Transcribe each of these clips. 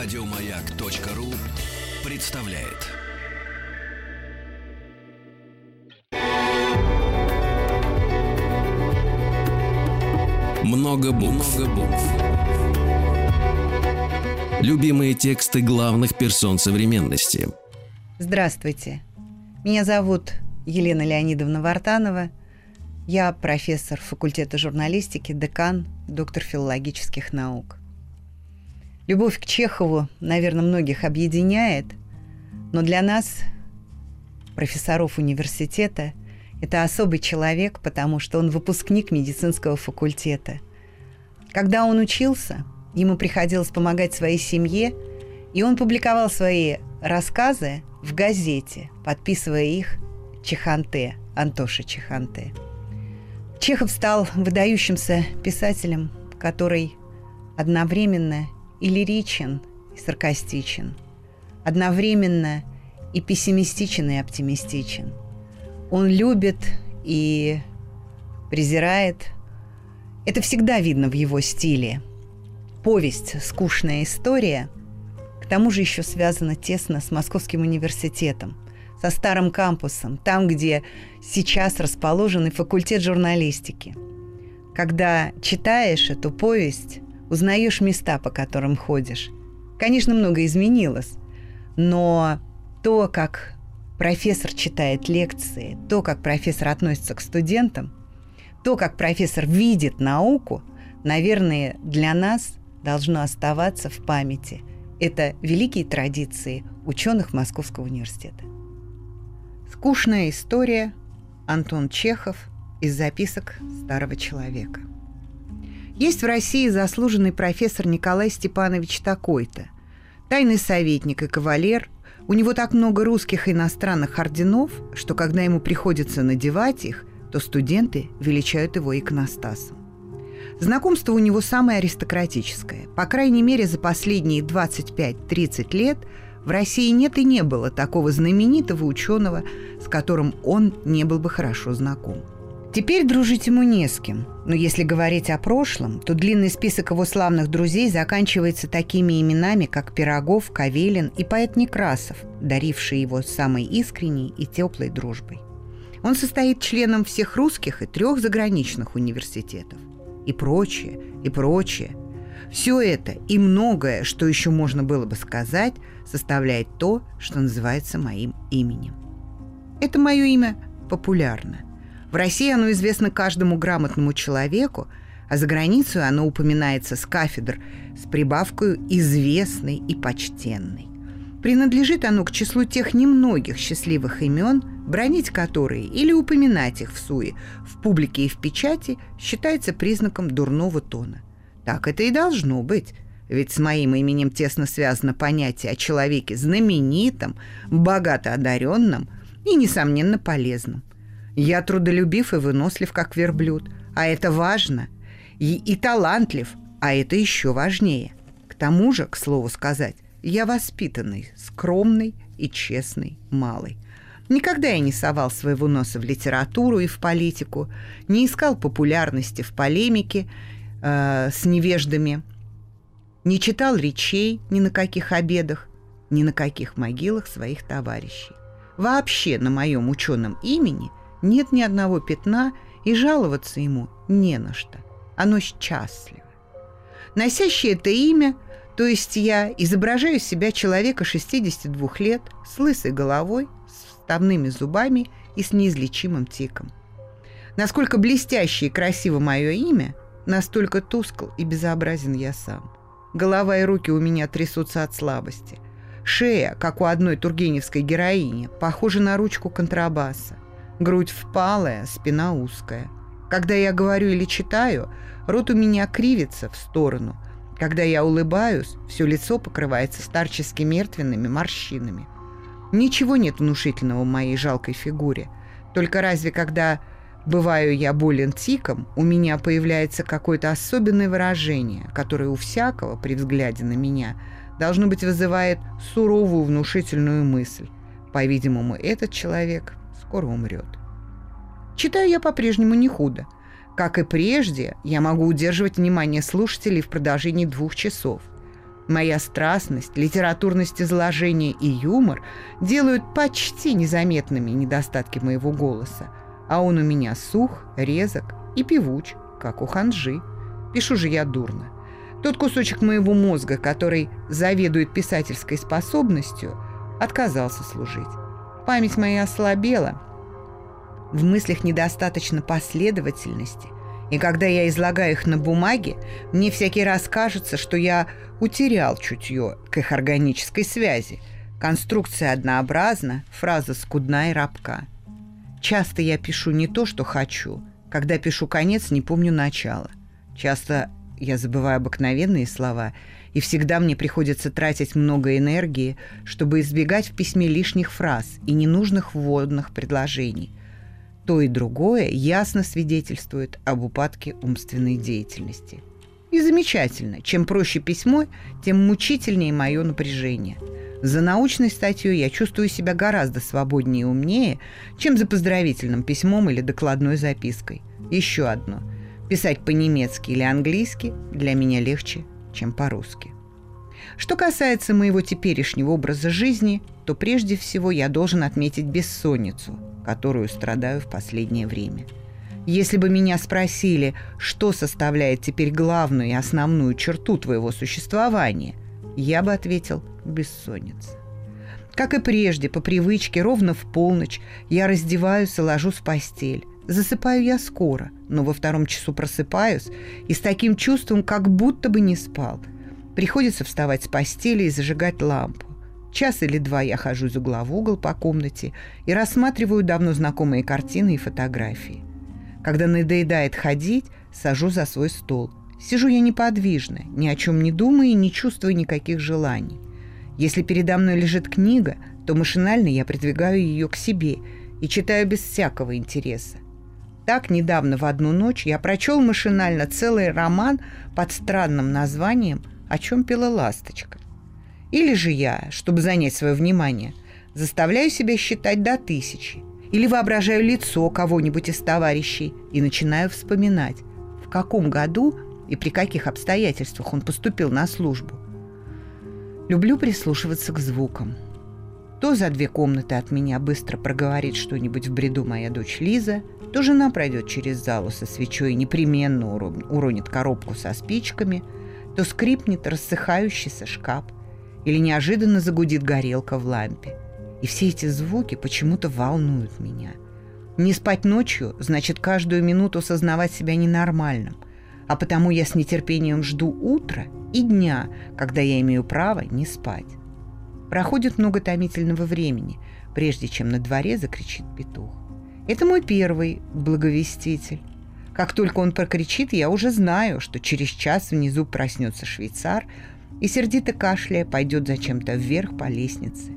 Радиомаяк.ру представляет. Много букв. Много букв. Любимые тексты главных персон современности. Здравствуйте. Меня зовут Елена Леонидовна Вартанова. Я профессор факультета журналистики, декан, доктор филологических наук. Любовь к Чехову, наверное, многих объединяет, но для нас, профессоров университета, это особый человек, потому что он выпускник медицинского факультета. Когда он учился, ему приходилось помогать своей семье, и он публиковал свои рассказы в газете, подписывая их Чеханте, Антоша Чеханте. Чехов стал выдающимся писателем, который одновременно и лиричен, и саркастичен, одновременно и пессимистичен, и оптимистичен. Он любит и презирает. Это всегда видно в его стиле. Повесть «Скучная история» к тому же еще связана тесно с Московским университетом, со старым кампусом, там, где сейчас расположен факультет журналистики. Когда читаешь эту повесть, узнаешь места, по которым ходишь. Конечно, много изменилось, но то, как профессор читает лекции, то, как профессор относится к студентам, то, как профессор видит науку, наверное, для нас должно оставаться в памяти. Это великие традиции ученых Московского университета. Скучная история. Антон Чехов из записок старого человека. Есть в России заслуженный профессор Николай Степанович такой-то. Тайный советник и кавалер. У него так много русских и иностранных орденов, что когда ему приходится надевать их, то студенты величают его иконостасом. Знакомство у него самое аристократическое. По крайней мере, за последние 25-30 лет в России нет и не было такого знаменитого ученого, с которым он не был бы хорошо знаком. Теперь дружить ему не с кем. Но если говорить о прошлом, то длинный список его славных друзей заканчивается такими именами, как Пирогов, Кавелин и поэт Некрасов, даривший его самой искренней и теплой дружбой. Он состоит членом всех русских и трех заграничных университетов. И прочее, и прочее. Все это и многое, что еще можно было бы сказать, составляет то, что называется моим именем. Это мое имя популярно. В России оно известно каждому грамотному человеку, а за границей оно упоминается с кафедр с прибавкой «известный» и «почтенный». Принадлежит оно к числу тех немногих счастливых имен, бронить которые или упоминать их в суе, в публике и в печати считается признаком дурного тона. Так это и должно быть, ведь с моим именем тесно связано понятие о человеке знаменитом, богато одаренном и, несомненно, полезном. Я трудолюбив и вынослив, как верблюд, а это важно. И, и талантлив, а это еще важнее. К тому же, к слову сказать, я воспитанный, скромный и честный малый. Никогда я не совал своего носа в литературу и в политику, не искал популярности в полемике э, с невеждами, не читал речей ни на каких обедах, ни на каких могилах своих товарищей. Вообще на моем ученом имени нет ни одного пятна, и жаловаться ему не на что. Оно счастливо. Носящее это имя, то есть я изображаю себя человека 62 лет с лысой головой, с вставными зубами и с неизлечимым тиком. Насколько блестяще и красиво мое имя, настолько тускл и безобразен я сам. Голова и руки у меня трясутся от слабости. Шея, как у одной тургеневской героини, похожа на ручку контрабаса. Грудь впалая, спина узкая. Когда я говорю или читаю, рот у меня кривится в сторону. Когда я улыбаюсь, все лицо покрывается старчески мертвенными морщинами. Ничего нет внушительного в моей жалкой фигуре. Только разве когда бываю я болен тиком, у меня появляется какое-то особенное выражение, которое у всякого при взгляде на меня должно быть вызывает суровую внушительную мысль. По-видимому, этот человек скоро умрет. Читаю я по-прежнему не худо. Как и прежде, я могу удерживать внимание слушателей в продолжении двух часов. Моя страстность, литературность изложения и юмор делают почти незаметными недостатки моего голоса, а он у меня сух, резок и певуч, как у ханжи. Пишу же я дурно. Тот кусочек моего мозга, который заведует писательской способностью, отказался служить. Память моя ослабела. В мыслях недостаточно последовательности. И когда я излагаю их на бумаге, мне всякий раз кажется, что я утерял чутье к их органической связи. Конструкция однообразна, фраза скудна и рабка. Часто я пишу не то, что хочу. Когда пишу конец, не помню начала. Часто я забываю обыкновенные слова, и всегда мне приходится тратить много энергии, чтобы избегать в письме лишних фраз и ненужных вводных предложений. То и другое ясно свидетельствует об упадке умственной деятельности. И замечательно, чем проще письмо, тем мучительнее мое напряжение. За научной статьей я чувствую себя гораздо свободнее и умнее, чем за поздравительным письмом или докладной запиской. Еще одно – Писать по-немецки или английски для меня легче, чем по-русски. Что касается моего теперешнего образа жизни, то прежде всего я должен отметить бессонницу, которую страдаю в последнее время. Если бы меня спросили, что составляет теперь главную и основную черту твоего существования, я бы ответил «бессонница». Как и прежде, по привычке, ровно в полночь я раздеваюсь и ложусь в постель, Засыпаю я скоро, но во втором часу просыпаюсь и с таким чувством, как будто бы не спал. Приходится вставать с постели и зажигать лампу. Час или два я хожу из угла в угол по комнате и рассматриваю давно знакомые картины и фотографии. Когда надоедает ходить, сажу за свой стол. Сижу я неподвижно, ни о чем не думая и не чувствуя никаких желаний. Если передо мной лежит книга, то машинально я придвигаю ее к себе и читаю без всякого интереса. Так недавно в одну ночь я прочел машинально целый роман под странным названием «О чем пела ласточка». Или же я, чтобы занять свое внимание, заставляю себя считать до тысячи, или воображаю лицо кого-нибудь из товарищей и начинаю вспоминать, в каком году и при каких обстоятельствах он поступил на службу. Люблю прислушиваться к звукам. То за две комнаты от меня быстро проговорит что-нибудь в бреду моя дочь Лиза – то жена пройдет через залу со свечой и непременно уронит коробку со спичками, то скрипнет рассыхающийся шкаф или неожиданно загудит горелка в лампе. И все эти звуки почему-то волнуют меня. Не спать ночью значит каждую минуту сознавать себя ненормальным, а потому я с нетерпением жду утра и дня, когда я имею право не спать. Проходит много томительного времени, прежде чем на дворе закричит петух. Это мой первый благовеститель. Как только он прокричит, я уже знаю, что через час внизу проснется швейцар и, сердито кашляя, пойдет зачем-то вверх по лестнице.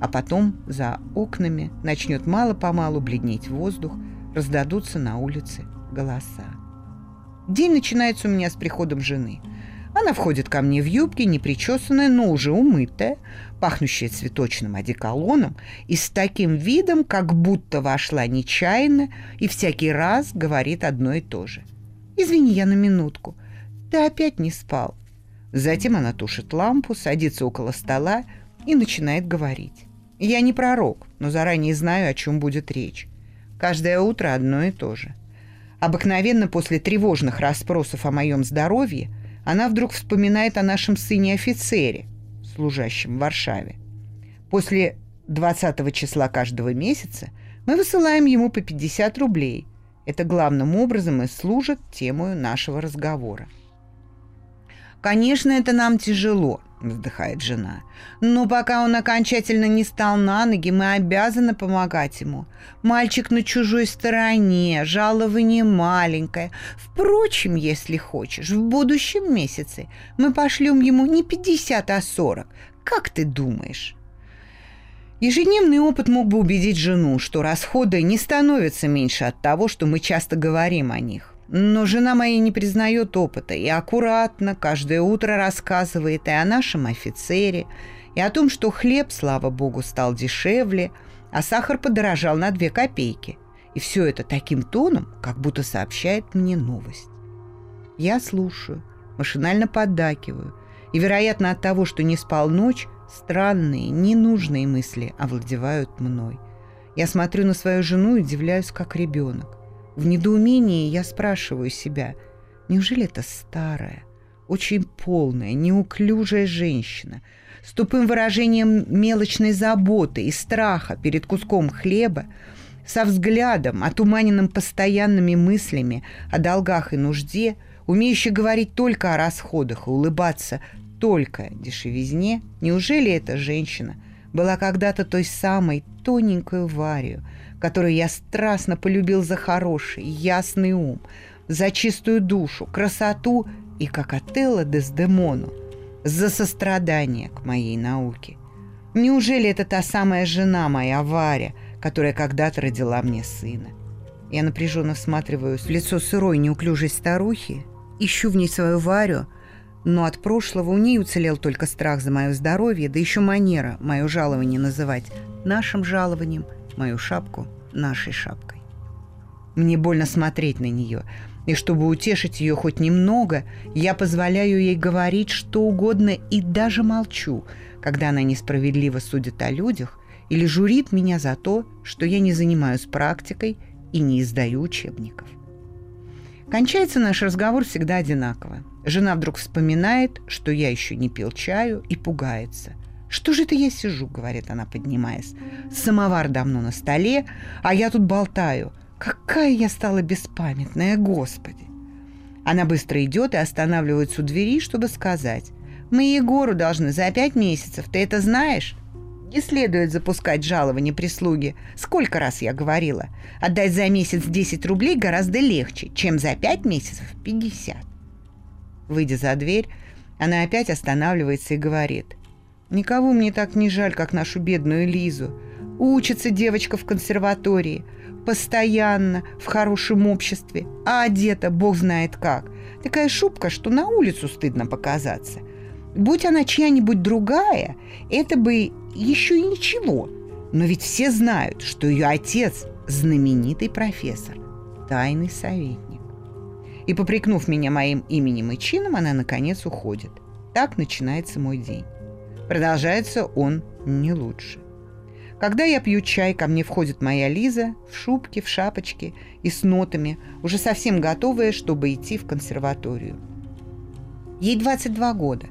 А потом за окнами начнет мало-помалу бледнеть воздух, раздадутся на улице голоса. День начинается у меня с приходом жены – она входит ко мне в юбке, непричесанная, но уже умытая, пахнущая цветочным одеколоном и с таким видом, как будто вошла нечаянно и всякий раз говорит одно и то же. «Извини, я на минутку. Ты опять не спал». Затем она тушит лампу, садится около стола и начинает говорить. Я не пророк, но заранее знаю, о чем будет речь. Каждое утро одно и то же. Обыкновенно после тревожных расспросов о моем здоровье – она вдруг вспоминает о нашем сыне-офицере, служащем в Варшаве. После 20 числа каждого месяца мы высылаем ему по 50 рублей. Это главным образом и служит темою нашего разговора. Конечно, это нам тяжело, вздыхает жена. Но пока он окончательно не стал на ноги, мы обязаны помогать ему. Мальчик на чужой стороне, жалование маленькое. Впрочем, если хочешь, в будущем месяце мы пошлем ему не 50, а 40. Как ты думаешь? Ежедневный опыт мог бы убедить жену, что расходы не становятся меньше от того, что мы часто говорим о них. Но жена моя не признает опыта и аккуратно каждое утро рассказывает и о нашем офицере, и о том, что хлеб, слава богу, стал дешевле, а сахар подорожал на две копейки. И все это таким тоном, как будто сообщает мне новость. Я слушаю, машинально поддакиваю, И, вероятно, от того, что не спал ночь, странные, ненужные мысли овладевают мной. Я смотрю на свою жену и удивляюсь, как ребенок. В недоумении я спрашиваю себя, неужели это старая, очень полная, неуклюжая женщина с тупым выражением мелочной заботы и страха перед куском хлеба, со взглядом, отуманенным постоянными мыслями о долгах и нужде, умеющий говорить только о расходах и улыбаться только дешевизне, неужели эта женщина была когда-то той самой тоненькой Варию, которую я страстно полюбил за хороший, ясный ум, за чистую душу, красоту и, как Отелло Дездемону, за сострадание к моей науке? Неужели это та самая жена моя, Варя, которая когда-то родила мне сына? Я напряженно всматриваюсь в лицо сырой неуклюжей старухи, ищу в ней свою Варю, но от прошлого у ней уцелел только страх за мое здоровье, да еще манера мое жалование называть нашим жалованием, мою шапку нашей шапкой. Мне больно смотреть на нее, и чтобы утешить ее хоть немного, я позволяю ей говорить что угодно и даже молчу, когда она несправедливо судит о людях или журит меня за то, что я не занимаюсь практикой и не издаю учебников. Кончается наш разговор всегда одинаково. Жена вдруг вспоминает, что я еще не пил чаю и пугается. «Что же это я сижу?» — говорит она, поднимаясь. «Самовар давно на столе, а я тут болтаю. Какая я стала беспамятная, Господи!» Она быстро идет и останавливается у двери, чтобы сказать. «Мы Егору должны за пять месяцев, ты это знаешь?» Не следует запускать жалование прислуги. Сколько раз я говорила. Отдать за месяц 10 рублей гораздо легче, чем за 5 месяцев 50. Выйдя за дверь, она опять останавливается и говорит. «Никого мне так не жаль, как нашу бедную Лизу. Учится девочка в консерватории – постоянно в хорошем обществе, а одета бог знает как. Такая шубка, что на улицу стыдно показаться. Будь она чья-нибудь другая, это бы еще и ничего. Но ведь все знают, что ее отец – знаменитый профессор, тайный советник. И попрекнув меня моим именем и чином, она, наконец, уходит. Так начинается мой день. Продолжается он не лучше. Когда я пью чай, ко мне входит моя Лиза в шубке, в шапочке и с нотами, уже совсем готовая, чтобы идти в консерваторию. Ей 22 года.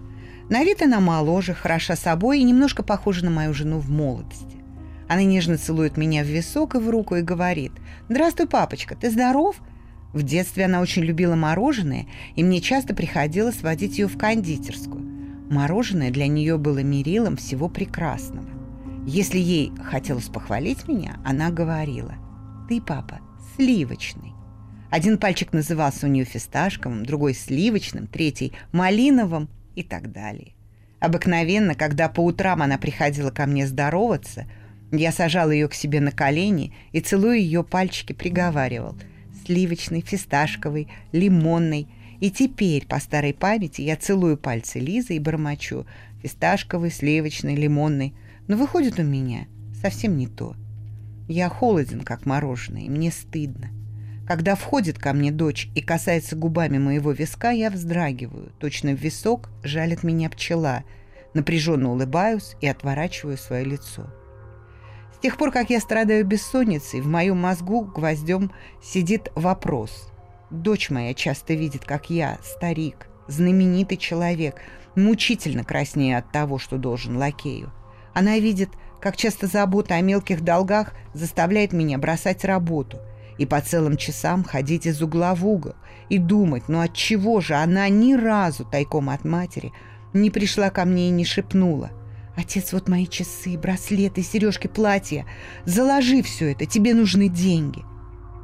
На вид она моложе, хороша собой и немножко похожа на мою жену в молодости. Она нежно целует меня в висок и в руку и говорит «Здравствуй, папочка, ты здоров?» В детстве она очень любила мороженое, и мне часто приходилось водить ее в кондитерскую. Мороженое для нее было мерилом всего прекрасного. Если ей хотелось похвалить меня, она говорила, «Ты, папа, сливочный». Один пальчик назывался у нее фисташковым, другой сливочным, третий малиновым и так далее. Обыкновенно, когда по утрам она приходила ко мне здороваться, я сажал ее к себе на колени и, целуя ее пальчики, приговаривал «сливочный, фисташковый, лимонный». И теперь, по старой памяти, я целую пальцы Лизы и бормочу «фисташковый, сливочный, лимонный». Но выходит у меня совсем не то. Я холоден, как мороженое, и мне стыдно. Когда входит ко мне дочь и касается губами моего виска, я вздрагиваю. Точно в висок жалит меня пчела. Напряженно улыбаюсь и отворачиваю свое лицо. С тех пор, как я страдаю бессонницей, в моем мозгу гвоздем сидит вопрос. Дочь моя часто видит, как я, старик, знаменитый человек, мучительно краснею от того, что должен лакею. Она видит, как часто забота о мелких долгах заставляет меня бросать работу и по целым часам ходить из угла в угол и думать, ну от чего же она ни разу тайком от матери не пришла ко мне и не шепнула. «Отец, вот мои часы, браслеты, сережки, платья. Заложи все это, тебе нужны деньги».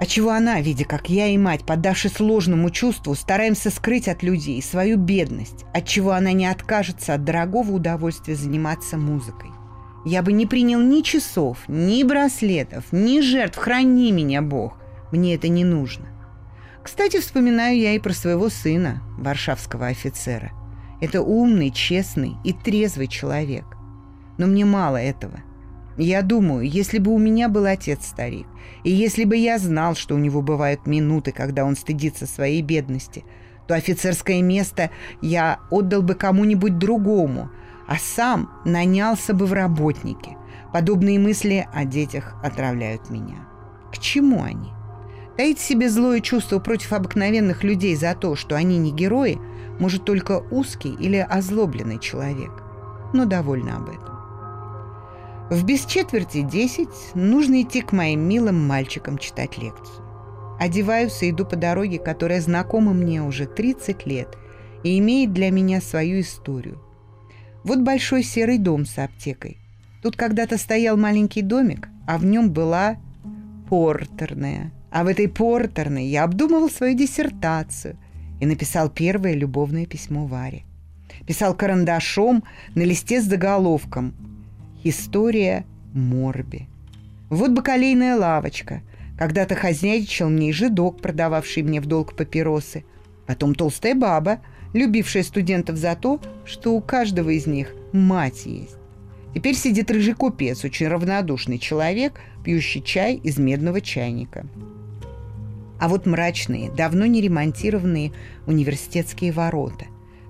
А чего она, видя, как я и мать, поддавшись сложному чувству, стараемся скрыть от людей свою бедность, от чего она не откажется от дорогого удовольствия заниматься музыкой. Я бы не принял ни часов, ни браслетов, ни жертв. Храни меня, Бог. Мне это не нужно. Кстати, вспоминаю я и про своего сына, варшавского офицера. Это умный, честный и трезвый человек. Но мне мало этого. Я думаю, если бы у меня был отец-старик, и если бы я знал, что у него бывают минуты, когда он стыдится своей бедности, то офицерское место я отдал бы кому-нибудь другому, а сам нанялся бы в работники. Подобные мысли о детях отравляют меня. К чему они? Таить себе злое чувство против обыкновенных людей за то, что они не герои, может только узкий или озлобленный человек. Но довольна об этом. В без четверти десять нужно идти к моим милым мальчикам читать лекцию. Одеваюсь и иду по дороге, которая знакома мне уже 30 лет и имеет для меня свою историю. Вот большой серый дом с аптекой. Тут когда-то стоял маленький домик, а в нем была портерная. А в этой портерной я обдумывал свою диссертацию и написал первое любовное письмо Варе. Писал карандашом на листе с заголовком «История Морби». Вот бакалейная лавочка – когда-то хозяйничал мне и жидок, продававший мне в долг папиросы. Потом толстая баба, любившая студентов за то, что у каждого из них мать есть. Теперь сидит рыжий купец, очень равнодушный человек, пьющий чай из медного чайника. А вот мрачные, давно не ремонтированные университетские ворота,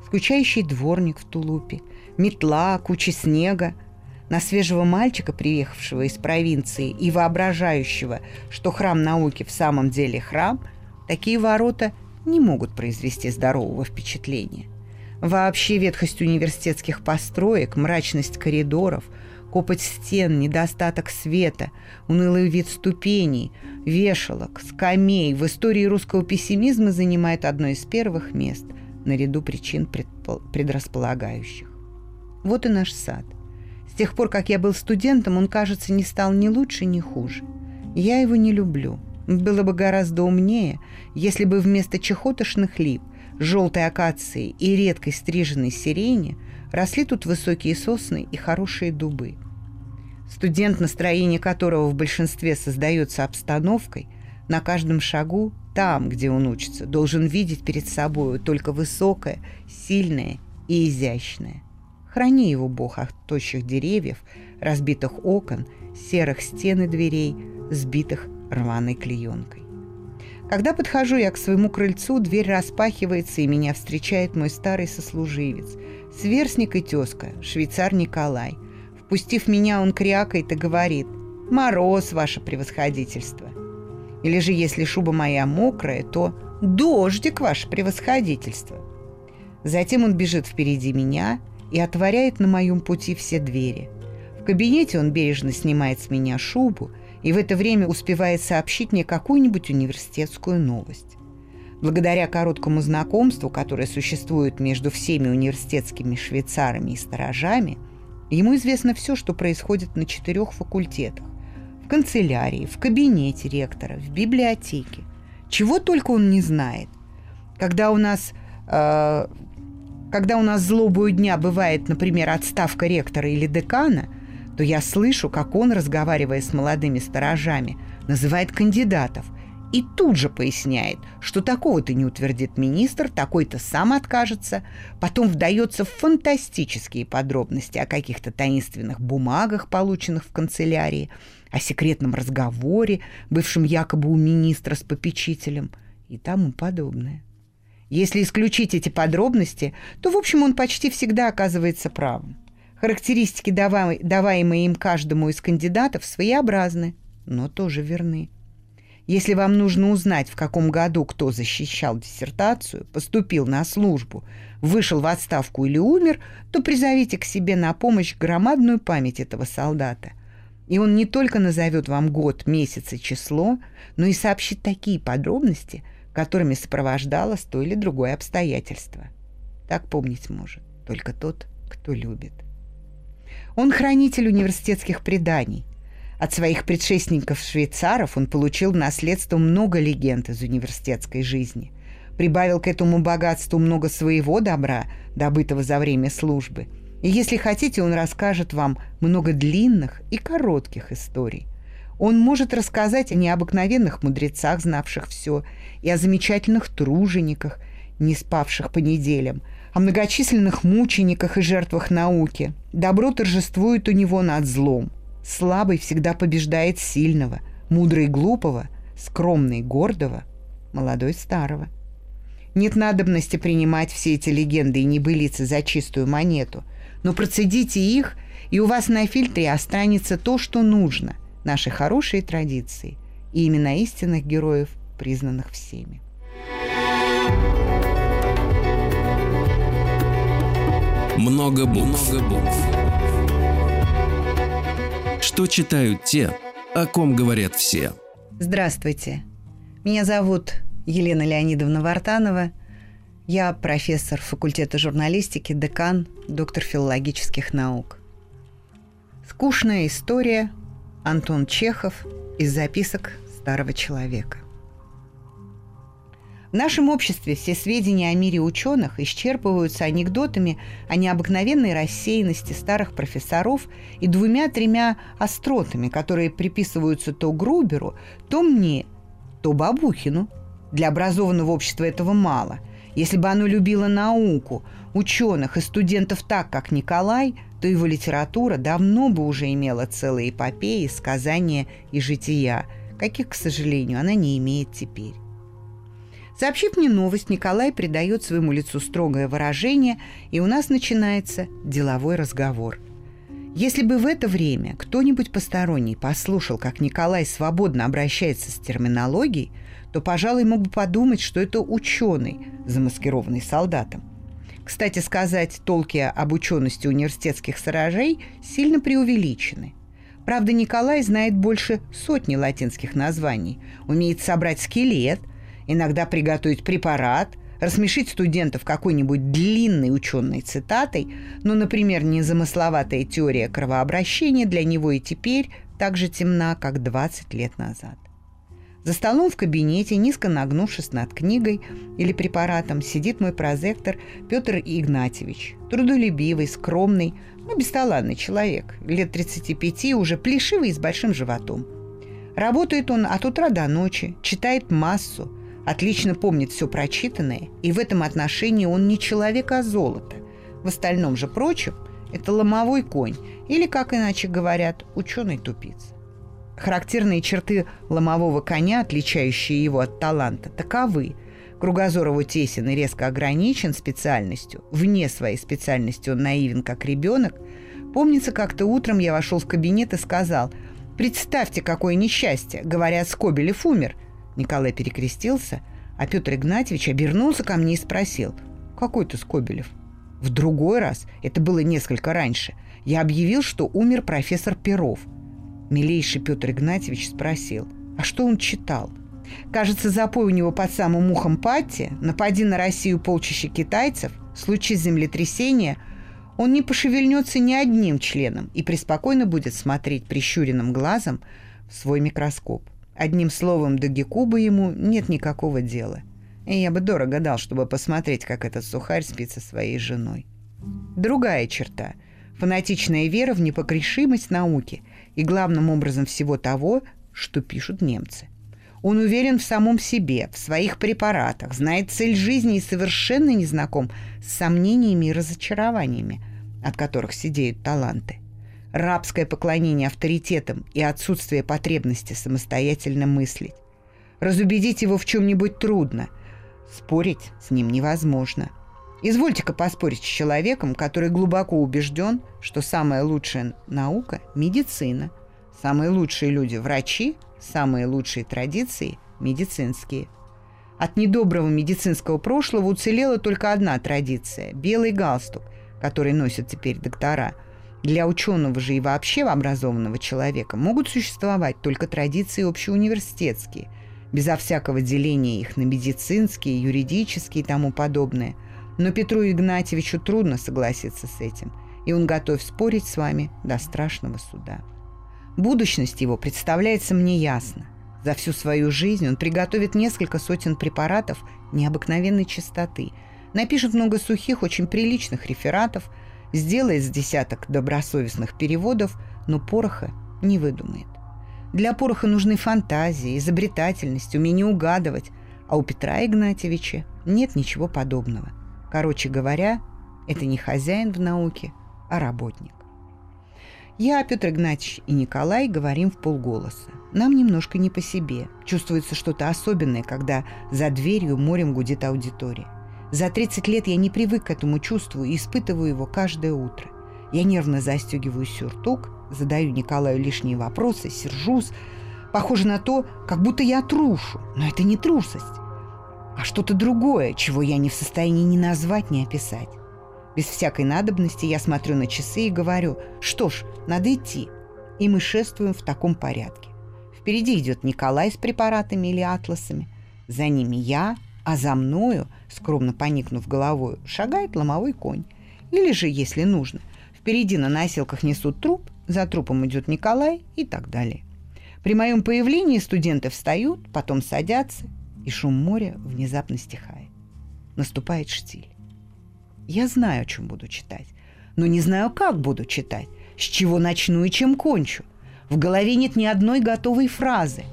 скучающий дворник в тулупе, метла, куча снега – на свежего мальчика, приехавшего из провинции и воображающего, что храм науки в самом деле храм, такие ворота не могут произвести здорового впечатления. Вообще ветхость университетских построек, мрачность коридоров, копоть стен, недостаток света, унылый вид ступеней, вешалок, скамей в истории русского пессимизма занимает одно из первых мест наряду причин предрасполагающих. Вот и наш сад – с тех пор, как я был студентом, он, кажется, не стал ни лучше, ни хуже. Я его не люблю. Было бы гораздо умнее, если бы вместо чехотошных лип, желтой акации и редкой стриженной сирени росли тут высокие сосны и хорошие дубы. Студент, настроение которого в большинстве создается обстановкой, на каждом шагу, там, где он учится, должен видеть перед собой только высокое, сильное и изящное – Храни его Бог от тощих деревьев, разбитых окон, серых стен и дверей, сбитых рваной клеенкой. Когда подхожу я к своему крыльцу, дверь распахивается, и меня встречает мой старый сослуживец, сверстник и тезка, швейцар Николай. Впустив меня, он крякает и говорит «Мороз, ваше превосходительство». Или же, если шуба моя мокрая, то «Дождик, ваше превосходительство». Затем он бежит впереди меня – и отворяет на моем пути все двери. В кабинете он бережно снимает с меня шубу и в это время успевает сообщить мне какую-нибудь университетскую новость. Благодаря короткому знакомству, которое существует между всеми университетскими швейцарами и сторожами, ему известно все, что происходит на четырех факультетах. В канцелярии, в кабинете ректора, в библиотеке. Чего только он не знает. Когда у нас э, когда у нас злобою дня бывает, например, отставка ректора или декана, то я слышу, как он, разговаривая с молодыми сторожами, называет кандидатов и тут же поясняет, что такого-то не утвердит министр, такой-то сам откажется, потом вдается в фантастические подробности о каких-то таинственных бумагах, полученных в канцелярии, о секретном разговоре, бывшем якобы у министра с попечителем и тому подобное. Если исключить эти подробности, то, в общем, он почти всегда оказывается правым. Характеристики, даваемые им каждому из кандидатов, своеобразны, но тоже верны. Если вам нужно узнать, в каком году кто защищал диссертацию, поступил на службу, вышел в отставку или умер, то призовите к себе на помощь громадную память этого солдата. И он не только назовет вам год, месяц и число, но и сообщит такие подробности – которыми сопровождалось то или другое обстоятельство. Так помнить может только тот, кто любит. Он хранитель университетских преданий. От своих предшественников-швейцаров он получил в наследство много легенд из университетской жизни. Прибавил к этому богатству много своего добра, добытого за время службы. И если хотите, он расскажет вам много длинных и коротких историй. Он может рассказать о необыкновенных мудрецах, знавших все, и о замечательных тружениках, не спавших по неделям, о многочисленных мучениках и жертвах науки. Добро торжествует у него над злом. Слабый всегда побеждает сильного, мудрый глупого, скромный гордого, молодой старого. Нет надобности принимать все эти легенды и небылицы за чистую монету. Но процедите их, и у вас на фильтре останется то, что нужно. Наши хорошие традиции и имена истинных героев, признанных всеми. Много букв. Много букв. Что читают те, о ком говорят все? Здравствуйте. Меня зовут Елена Леонидовна Вартанова. Я профессор факультета журналистики, декан, доктор филологических наук. Скучная история. Антон Чехов из записок старого человека. В нашем обществе все сведения о мире ученых исчерпываются анекдотами о необыкновенной рассеянности старых профессоров и двумя-тремя остротами, которые приписываются то Груберу, то мне, то Бабухину. Для образованного общества этого мало. Если бы оно любило науку, ученых и студентов так, как Николай, то его литература давно бы уже имела целые эпопеи, сказания и жития, каких, к сожалению, она не имеет теперь. Сообщив мне новость, Николай придает своему лицу строгое выражение, и у нас начинается деловой разговор. Если бы в это время кто-нибудь посторонний послушал, как Николай свободно обращается с терминологией, то, пожалуй, мог бы подумать, что это ученый, замаскированный солдатом. Кстати сказать, толки об учености университетских сторожей сильно преувеличены. Правда, Николай знает больше сотни латинских названий, умеет собрать скелет, иногда приготовить препарат, рассмешить студентов какой-нибудь длинной ученой цитатой, но, например, незамысловатая теория кровообращения для него и теперь так же темна, как 20 лет назад. За столом в кабинете, низко нагнувшись над книгой или препаратом, сидит мой прозектор Петр Игнатьевич. Трудолюбивый, скромный, но бесталанный человек. Лет 35, уже плешивый и с большим животом. Работает он от утра до ночи, читает массу, отлично помнит все прочитанное, и в этом отношении он не человек, а золото. В остальном же прочем это ломовой конь, или, как иначе говорят, ученый тупица. Характерные черты ломового коня, отличающие его от таланта, таковы. Кругозор его тесен и резко ограничен специальностью. Вне своей специальности он наивен, как ребенок. Помнится, как-то утром я вошел в кабинет и сказал, «Представьте, какое несчастье! Говорят, Скобелев умер». Николай перекрестился, а Петр Игнатьевич обернулся ко мне и спросил, «Какой ты Скобелев?» В другой раз, это было несколько раньше, я объявил, что умер профессор Перов – Милейший Петр Игнатьевич спросил, а что он читал? Кажется, запой у него под самым ухом Патти, напади на Россию полчища китайцев, случай землетрясения, он не пошевельнется ни одним членом и преспокойно будет смотреть прищуренным глазом в свой микроскоп. Одним словом, до Гекуба ему нет никакого дела. И я бы дорого дал, чтобы посмотреть, как этот сухарь спит со своей женой. Другая черта – фанатичная вера в непогрешимость науки – и главным образом всего того, что пишут немцы. Он уверен в самом себе, в своих препаратах, знает цель жизни и совершенно не знаком с сомнениями и разочарованиями, от которых сидеют таланты. Рабское поклонение авторитетам и отсутствие потребности самостоятельно мыслить. Разубедить его в чем-нибудь трудно. Спорить с ним невозможно. Извольте-ка поспорить с человеком, который глубоко убежден, что самая лучшая наука – медицина. Самые лучшие люди – врачи, самые лучшие традиции – медицинские. От недоброго медицинского прошлого уцелела только одна традиция – белый галстук, который носят теперь доктора. Для ученого же и вообще образованного человека могут существовать только традиции общеуниверситетские, безо всякого деления их на медицинские, юридические и тому подобное – но Петру Игнатьевичу трудно согласиться с этим, и он готов спорить с вами до страшного суда. Будущность его представляется мне ясно. За всю свою жизнь он приготовит несколько сотен препаратов необыкновенной чистоты, напишет много сухих, очень приличных рефератов, сделает с десяток добросовестных переводов, но пороха не выдумает. Для пороха нужны фантазии, изобретательность, умение угадывать, а у Петра Игнатьевича нет ничего подобного – Короче говоря, это не хозяин в науке, а работник. Я, Петр Игнатьевич и Николай говорим в полголоса. Нам немножко не по себе. Чувствуется что-то особенное, когда за дверью морем гудит аудитория. За 30 лет я не привык к этому чувству и испытываю его каждое утро. Я нервно застегиваю сюртук, задаю Николаю лишние вопросы, сержусь. Похоже на то, как будто я трушу. Но это не трусость, а что-то другое, чего я не в состоянии ни назвать, ни описать. Без всякой надобности я смотрю на часы и говорю, что ж, надо идти. И мы шествуем в таком порядке. Впереди идет Николай с препаратами или атласами. За ними я, а за мною, скромно поникнув головой, шагает ломовой конь. Или же, если нужно, впереди на носилках несут труп, за трупом идет Николай и так далее. При моем появлении студенты встают, потом садятся, и шум моря внезапно стихает. Наступает штиль. Я знаю, о чем буду читать, но не знаю, как буду читать, с чего начну и чем кончу. В голове нет ни одной готовой фразы.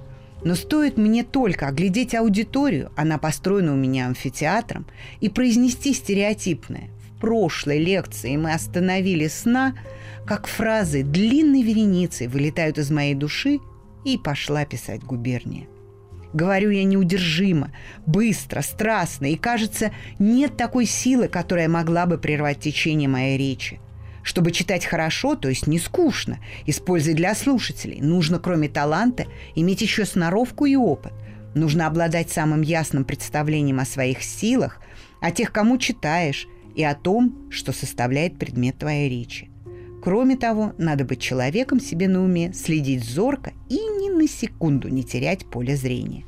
Но стоит мне только оглядеть аудиторию, она построена у меня амфитеатром, и произнести стереотипное. В прошлой лекции мы остановили сна, как фразы длинной вереницей вылетают из моей души, и пошла писать губерния. Говорю я неудержимо, быстро, страстно, и, кажется, нет такой силы, которая могла бы прервать течение моей речи. Чтобы читать хорошо, то есть не скучно, используя для слушателей, нужно, кроме таланта, иметь еще сноровку и опыт. Нужно обладать самым ясным представлением о своих силах, о тех, кому читаешь, и о том, что составляет предмет твоей речи. Кроме того, надо быть человеком себе на уме, следить зорко и ни на секунду не терять поле зрения.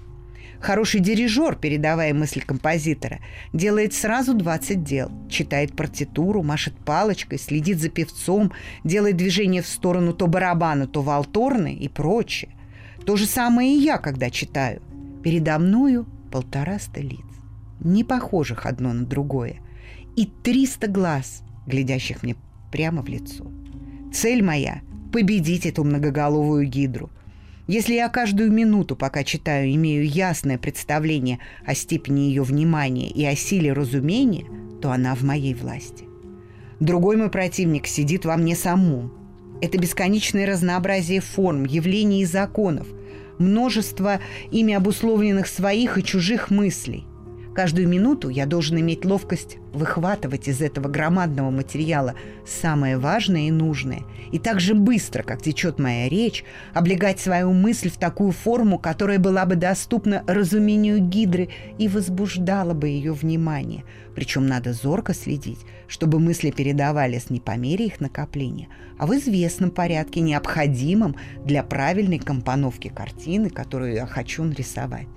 Хороший дирижер, передавая мысль композитора, делает сразу 20 дел. Читает партитуру, машет палочкой, следит за певцом, делает движение в сторону то барабана, то валторны и прочее. То же самое и я, когда читаю. Передо мною полтораста лиц, не похожих одно на другое, и триста глаз, глядящих мне прямо в лицо. Цель моя – победить эту многоголовую гидру – если я каждую минуту, пока читаю, имею ясное представление о степени ее внимания и о силе разумения, то она в моей власти. Другой мой противник сидит во мне самом. Это бесконечное разнообразие форм, явлений и законов, множество ими обусловленных своих и чужих мыслей. Каждую минуту я должен иметь ловкость выхватывать из этого громадного материала самое важное и нужное, и так же быстро, как течет моя речь, облегать свою мысль в такую форму, которая была бы доступна разумению гидры и возбуждала бы ее внимание. Причем надо зорко следить, чтобы мысли передавались не по мере их накопления, а в известном порядке, необходимом для правильной компоновки картины, которую я хочу нарисовать.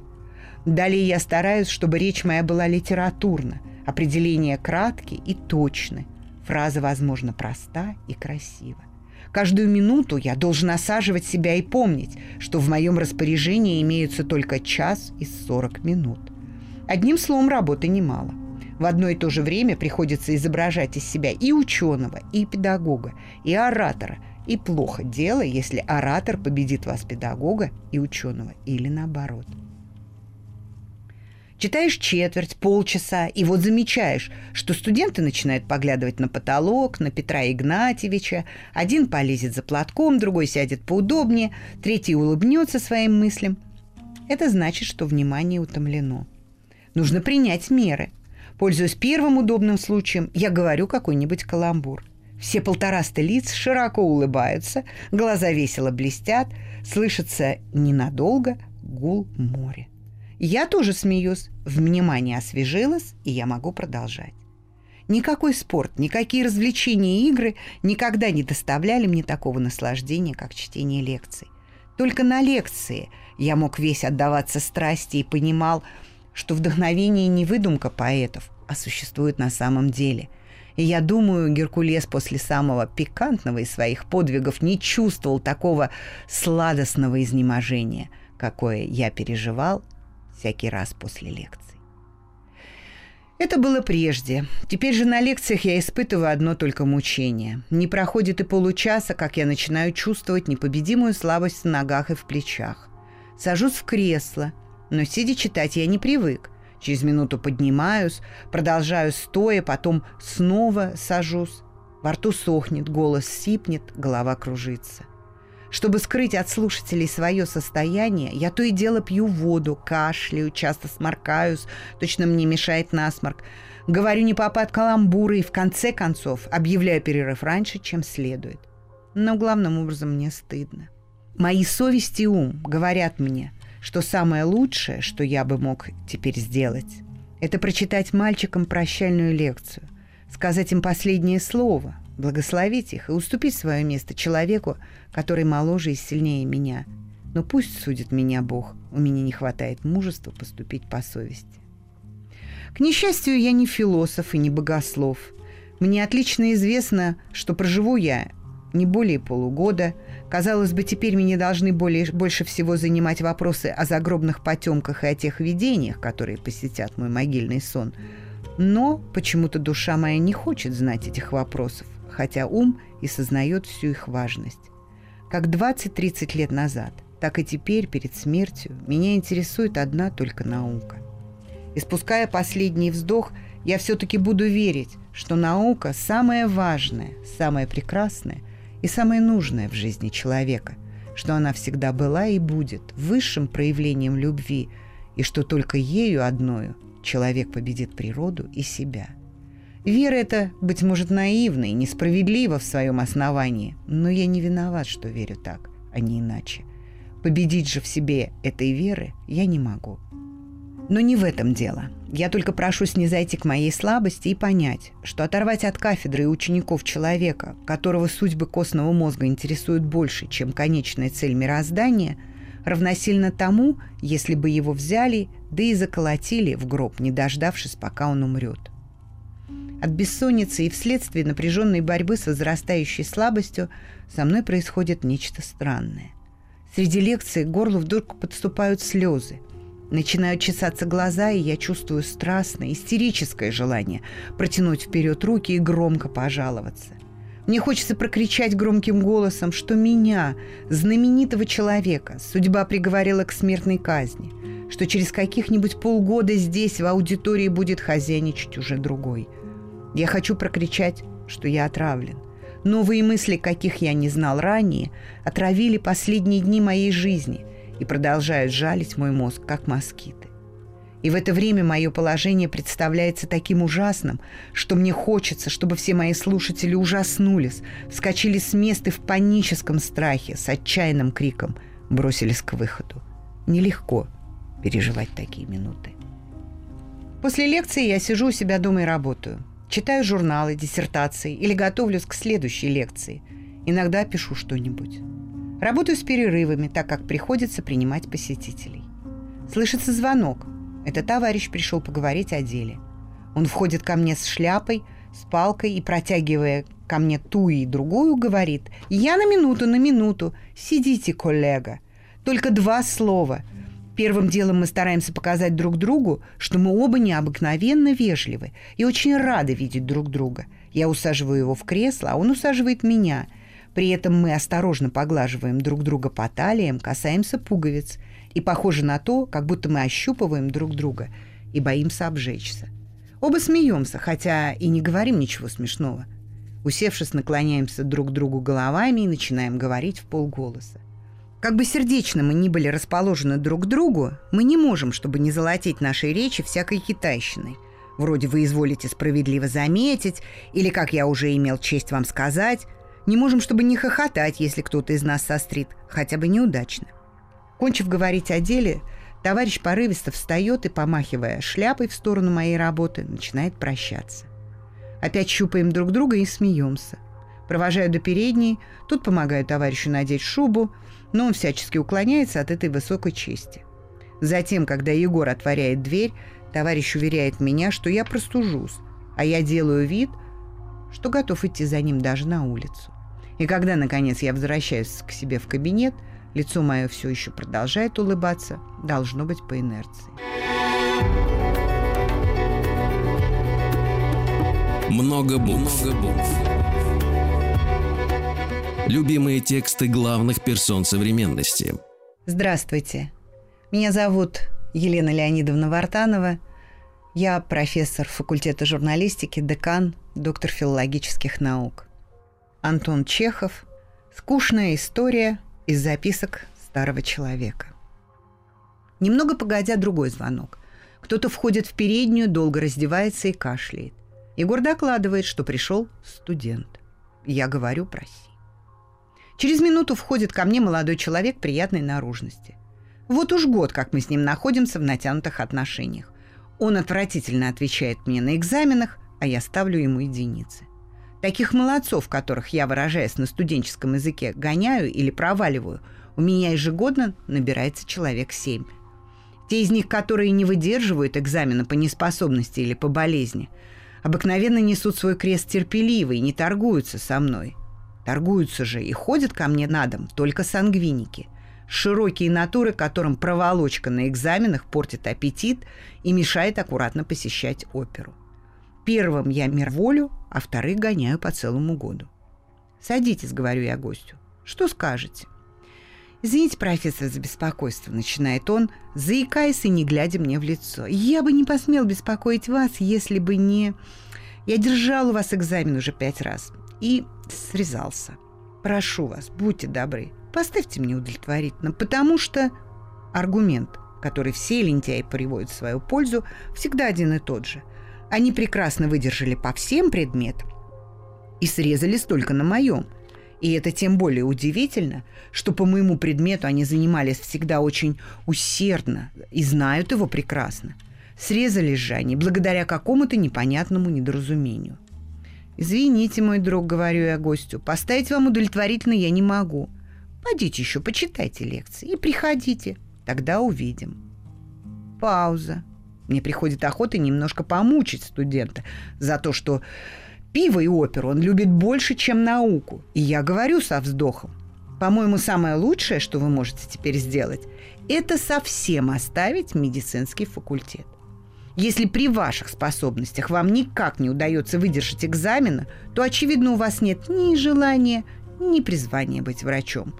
Далее я стараюсь, чтобы речь моя была литературна, определения краткие и точны, фраза, возможно, проста и красива. Каждую минуту я должен осаживать себя и помнить, что в моем распоряжении имеются только час и сорок минут. Одним словом, работы немало. В одно и то же время приходится изображать из себя и ученого, и педагога, и оратора. И плохо дело, если оратор победит вас педагога и ученого, или наоборот – Читаешь четверть, полчаса, и вот замечаешь, что студенты начинают поглядывать на потолок, на Петра Игнатьевича. Один полезет за платком, другой сядет поудобнее, третий улыбнется своим мыслям. Это значит, что внимание утомлено. Нужно принять меры. Пользуясь первым удобным случаем, я говорю какой-нибудь каламбур. Все полтораста лиц широко улыбаются, глаза весело блестят, слышится ненадолго гул моря. Я тоже смеюсь, внимание освежилось, и я могу продолжать. Никакой спорт, никакие развлечения и игры никогда не доставляли мне такого наслаждения, как чтение лекций. Только на лекции я мог весь отдаваться страсти и понимал, что вдохновение не выдумка поэтов, а существует на самом деле. И я думаю, Геркулес после самого пикантного из своих подвигов не чувствовал такого сладостного изнеможения, какое я переживал всякий раз после лекций. Это было прежде. Теперь же на лекциях я испытываю одно только мучение. Не проходит и получаса, как я начинаю чувствовать непобедимую слабость в ногах и в плечах. Сажусь в кресло, но сидя читать я не привык. Через минуту поднимаюсь, продолжаю стоя, потом снова сажусь. Во рту сохнет, голос сипнет, голова кружится. Чтобы скрыть от слушателей свое состояние, я то и дело пью воду, кашляю, часто сморкаюсь, точно мне мешает насморк. Говорю не попад каламбуры и в конце концов объявляю перерыв раньше, чем следует. Но главным образом мне стыдно. Мои совесть и ум говорят мне, что самое лучшее, что я бы мог теперь сделать, это прочитать мальчикам прощальную лекцию, сказать им последнее слово, благословить их и уступить свое место человеку, который моложе и сильнее меня. Но пусть судит меня Бог, у меня не хватает мужества поступить по совести. К несчастью, я не философ и не богослов. Мне отлично известно, что проживу я не более полугода. Казалось бы, теперь меня должны более, больше всего занимать вопросы о загробных потемках и о тех видениях, которые посетят мой могильный сон. Но почему-то душа моя не хочет знать этих вопросов, хотя ум и сознает всю их важность. Как 20-30 лет назад, так и теперь, перед смертью, меня интересует одна только наука. Испуская последний вздох, я все-таки буду верить, что наука самое важное, самое прекрасное и самое нужное в жизни человека, что она всегда была и будет высшим проявлением любви, и что только ею одною человек победит природу и себя – Вера эта, быть может, наивна и несправедлива в своем основании, но я не виноват, что верю так, а не иначе. Победить же в себе этой веры я не могу. Но не в этом дело. Я только прошу снизойти к моей слабости и понять, что оторвать от кафедры и учеников человека, которого судьбы костного мозга интересуют больше, чем конечная цель мироздания, равносильно тому, если бы его взяли, да и заколотили в гроб, не дождавшись, пока он умрет. От бессонницы и вследствие напряженной борьбы с возрастающей слабостью со мной происходит нечто странное. Среди лекции горлу вдруг подступают слезы. Начинают чесаться глаза, и я чувствую страстное, истерическое желание протянуть вперед руки и громко пожаловаться. Мне хочется прокричать громким голосом, что меня, знаменитого человека, судьба приговорила к смертной казни, что через каких-нибудь полгода здесь в аудитории будет хозяйничать уже другой – я хочу прокричать, что я отравлен. Новые мысли, каких я не знал ранее, отравили последние дни моей жизни и продолжают жалить мой мозг, как москиты. И в это время мое положение представляется таким ужасным, что мне хочется, чтобы все мои слушатели ужаснулись, вскочили с места в паническом страхе, с отчаянным криком бросились к выходу. Нелегко переживать такие минуты. После лекции я сижу у себя дома и работаю – Читаю журналы, диссертации или готовлюсь к следующей лекции. Иногда пишу что-нибудь. Работаю с перерывами, так как приходится принимать посетителей. Слышится звонок. Это товарищ пришел поговорить о деле. Он входит ко мне с шляпой, с палкой и, протягивая ко мне ту и другую, говорит «Я на минуту, на минуту. Сидите, коллега. Только два слова. Первым делом мы стараемся показать друг другу, что мы оба необыкновенно вежливы и очень рады видеть друг друга. Я усаживаю его в кресло, а он усаживает меня. При этом мы осторожно поглаживаем друг друга по талиям, касаемся пуговиц. И похоже на то, как будто мы ощупываем друг друга и боимся обжечься. Оба смеемся, хотя и не говорим ничего смешного. Усевшись, наклоняемся друг к другу головами и начинаем говорить в полголоса. Как бы сердечно мы ни были расположены друг к другу, мы не можем, чтобы не золотить нашей речи всякой китайщиной. Вроде вы изволите справедливо заметить, или, как я уже имел честь вам сказать, не можем, чтобы не хохотать, если кто-то из нас сострит, хотя бы неудачно. Кончив говорить о деле, товарищ порывисто встает и, помахивая шляпой в сторону моей работы, начинает прощаться. Опять щупаем друг друга и смеемся. Провожаю до передней, тут помогаю товарищу надеть шубу, но он всячески уклоняется от этой высокой чести. Затем, когда Егор отворяет дверь, товарищ уверяет меня, что я простужусь, а я делаю вид, что готов идти за ним даже на улицу. И когда, наконец, я возвращаюсь к себе в кабинет, лицо мое все еще продолжает улыбаться, должно быть по инерции. Много букв. Много букв. Любимые тексты главных персон современности. Здравствуйте. Меня зовут Елена Леонидовна Вартанова. Я профессор факультета журналистики, декан, доктор филологических наук. Антон Чехов. Скучная история из записок старого человека. Немного погодя, другой звонок. Кто-то входит в переднюю, долго раздевается и кашляет. Егор докладывает, что пришел студент. Я говорю «проси». Через минуту входит ко мне молодой человек приятной наружности. Вот уж год, как мы с ним находимся в натянутых отношениях. Он отвратительно отвечает мне на экзаменах, а я ставлю ему единицы. Таких молодцов, которых я, выражаясь на студенческом языке, гоняю или проваливаю, у меня ежегодно набирается человек семь. Те из них, которые не выдерживают экзамена по неспособности или по болезни, обыкновенно несут свой крест терпеливо и не торгуются со мной. Торгуются же и ходят ко мне на дом только сангвиники. Широкие натуры, которым проволочка на экзаменах портит аппетит и мешает аккуратно посещать оперу. Первым я мирволю, а вторых гоняю по целому году. «Садитесь», — говорю я гостю. «Что скажете?» «Извините, профессор, за беспокойство», — начинает он, заикаясь и не глядя мне в лицо. «Я бы не посмел беспокоить вас, если бы не... Я держал у вас экзамен уже пять раз и срезался. Прошу вас, будьте добры, поставьте мне удовлетворительно, потому что аргумент, который все лентяи приводят в свою пользу, всегда один и тот же — они прекрасно выдержали по всем предметам и срезались только на моем. И это тем более удивительно, что по моему предмету они занимались всегда очень усердно и знают его прекрасно. Срезались же они благодаря какому-то непонятному недоразумению. «Извините, мой друг», — говорю я гостю, — «поставить вам удовлетворительно я не могу. Пойдите еще, почитайте лекции и приходите. Тогда увидим». Пауза. Мне приходит охота немножко помучить студента за то, что пиво и оперу он любит больше, чем науку. И я говорю со вздохом. По-моему, самое лучшее, что вы можете теперь сделать, это совсем оставить медицинский факультет. Если при ваших способностях вам никак не удается выдержать экзамена, то, очевидно, у вас нет ни желания, ни призвания быть врачом.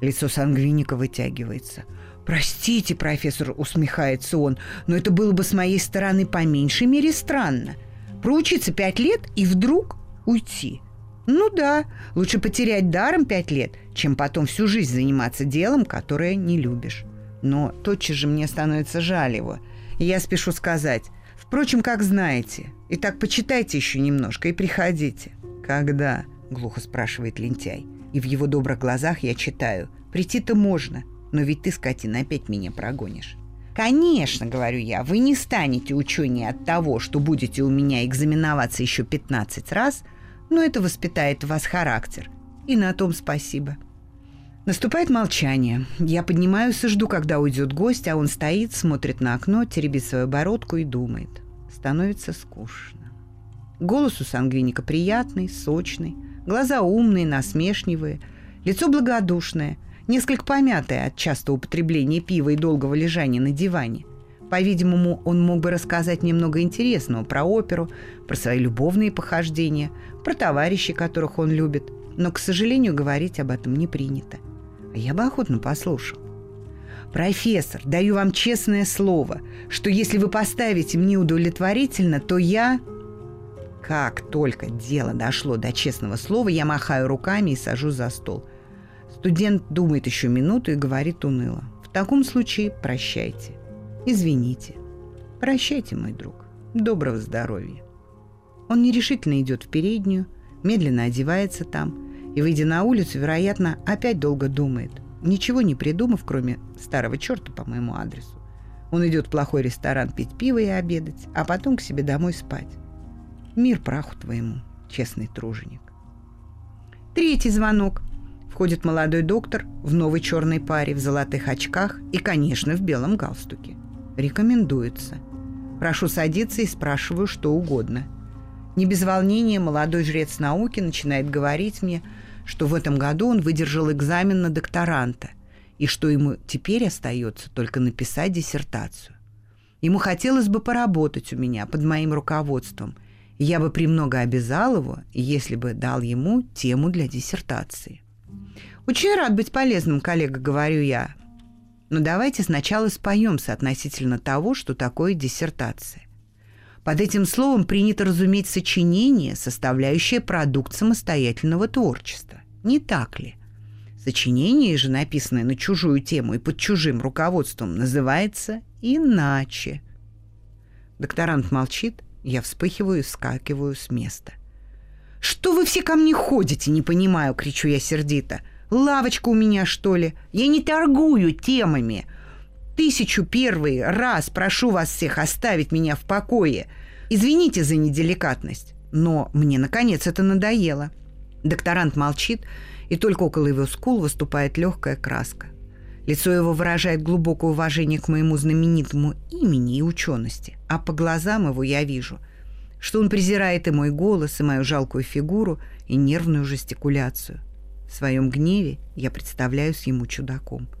Лицо сангвиника вытягивается – «Простите, профессор», — усмехается он, «но это было бы с моей стороны по меньшей мере странно. Проучиться пять лет и вдруг уйти. Ну да, лучше потерять даром пять лет, чем потом всю жизнь заниматься делом, которое не любишь. Но тотчас же мне становится жаль его. И я спешу сказать, впрочем, как знаете. Итак, почитайте еще немножко и приходите. «Когда?» — глухо спрашивает лентяй. И в его добрых глазах я читаю. «Прийти-то можно, но ведь ты, скотина, опять меня прогонишь. Конечно, говорю я, вы не станете ученее от того, что будете у меня экзаменоваться еще 15 раз, но это воспитает в вас характер. И на том спасибо. Наступает молчание. Я поднимаюсь и жду, когда уйдет гость, а он стоит, смотрит на окно, теребит свою бородку и думает. Становится скучно. Голос у сангвиника приятный, сочный, глаза умные, насмешливые, лицо благодушное – несколько помятая от частого употребления пива и долгого лежания на диване. По-видимому, он мог бы рассказать немного интересного про оперу, про свои любовные похождения, про товарищей, которых он любит, но, к сожалению, говорить об этом не принято. А я бы охотно послушал. «Профессор, даю вам честное слово, что если вы поставите мне удовлетворительно, то я...» Как только дело дошло до честного слова, я махаю руками и сажусь за стол – Студент думает еще минуту и говорит уныло. В таком случае прощайте. Извините. Прощайте, мой друг. Доброго здоровья. Он нерешительно идет в переднюю, медленно одевается там и, выйдя на улицу, вероятно, опять долго думает, ничего не придумав, кроме старого черта по моему адресу. Он идет в плохой ресторан пить пиво и обедать, а потом к себе домой спать. Мир праху твоему, честный труженик. Третий звонок. Входит молодой доктор в новой черной паре, в золотых очках и, конечно, в белом галстуке. Рекомендуется. Прошу садиться и спрашиваю что угодно. Не без волнения молодой жрец науки начинает говорить мне, что в этом году он выдержал экзамен на докторанта и что ему теперь остается только написать диссертацию. Ему хотелось бы поработать у меня под моим руководством, я бы премного обязал его, если бы дал ему тему для диссертации. Очень рад быть полезным, коллега, говорю я. Но давайте сначала споемся относительно того, что такое диссертация. Под этим словом принято разуметь сочинение, составляющее продукт самостоятельного творчества. Не так ли? Сочинение же, написанное на чужую тему и под чужим руководством, называется иначе. Докторант молчит, я вспыхиваю и вскакиваю с места. «Что вы все ко мне ходите, не понимаю!» — кричу я сердито. «Лавочка у меня, что ли? Я не торгую темами!» Тысячу первый раз прошу вас всех оставить меня в покое. Извините за неделикатность, но мне, наконец, это надоело. Докторант молчит, и только около его скул выступает легкая краска. Лицо его выражает глубокое уважение к моему знаменитому имени и учености, а по глазам его я вижу, что он презирает и мой голос, и мою жалкую фигуру, и нервную жестикуляцию. В своем гневе я представляюсь ему чудаком –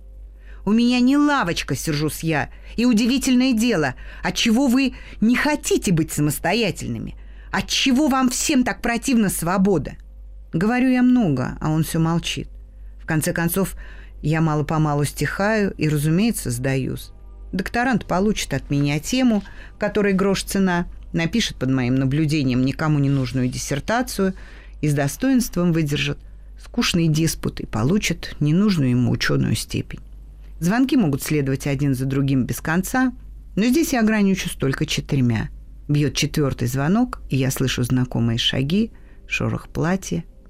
у меня не лавочка, сержусь я. И удивительное дело, от чего вы не хотите быть самостоятельными? От чего вам всем так противна свобода? Говорю я много, а он все молчит. В конце концов, я мало-помалу стихаю и, разумеется, сдаюсь. Докторант получит от меня тему, которой грош цена, напишет под моим наблюдением никому не нужную диссертацию и с достоинством выдержит скучный диспут и получит ненужную ему ученую степень. Звонки могут следовать один за другим без конца, но здесь я ограничусь только четырьмя. Бьет четвертый звонок, и я слышу знакомые шаги, шорох платья,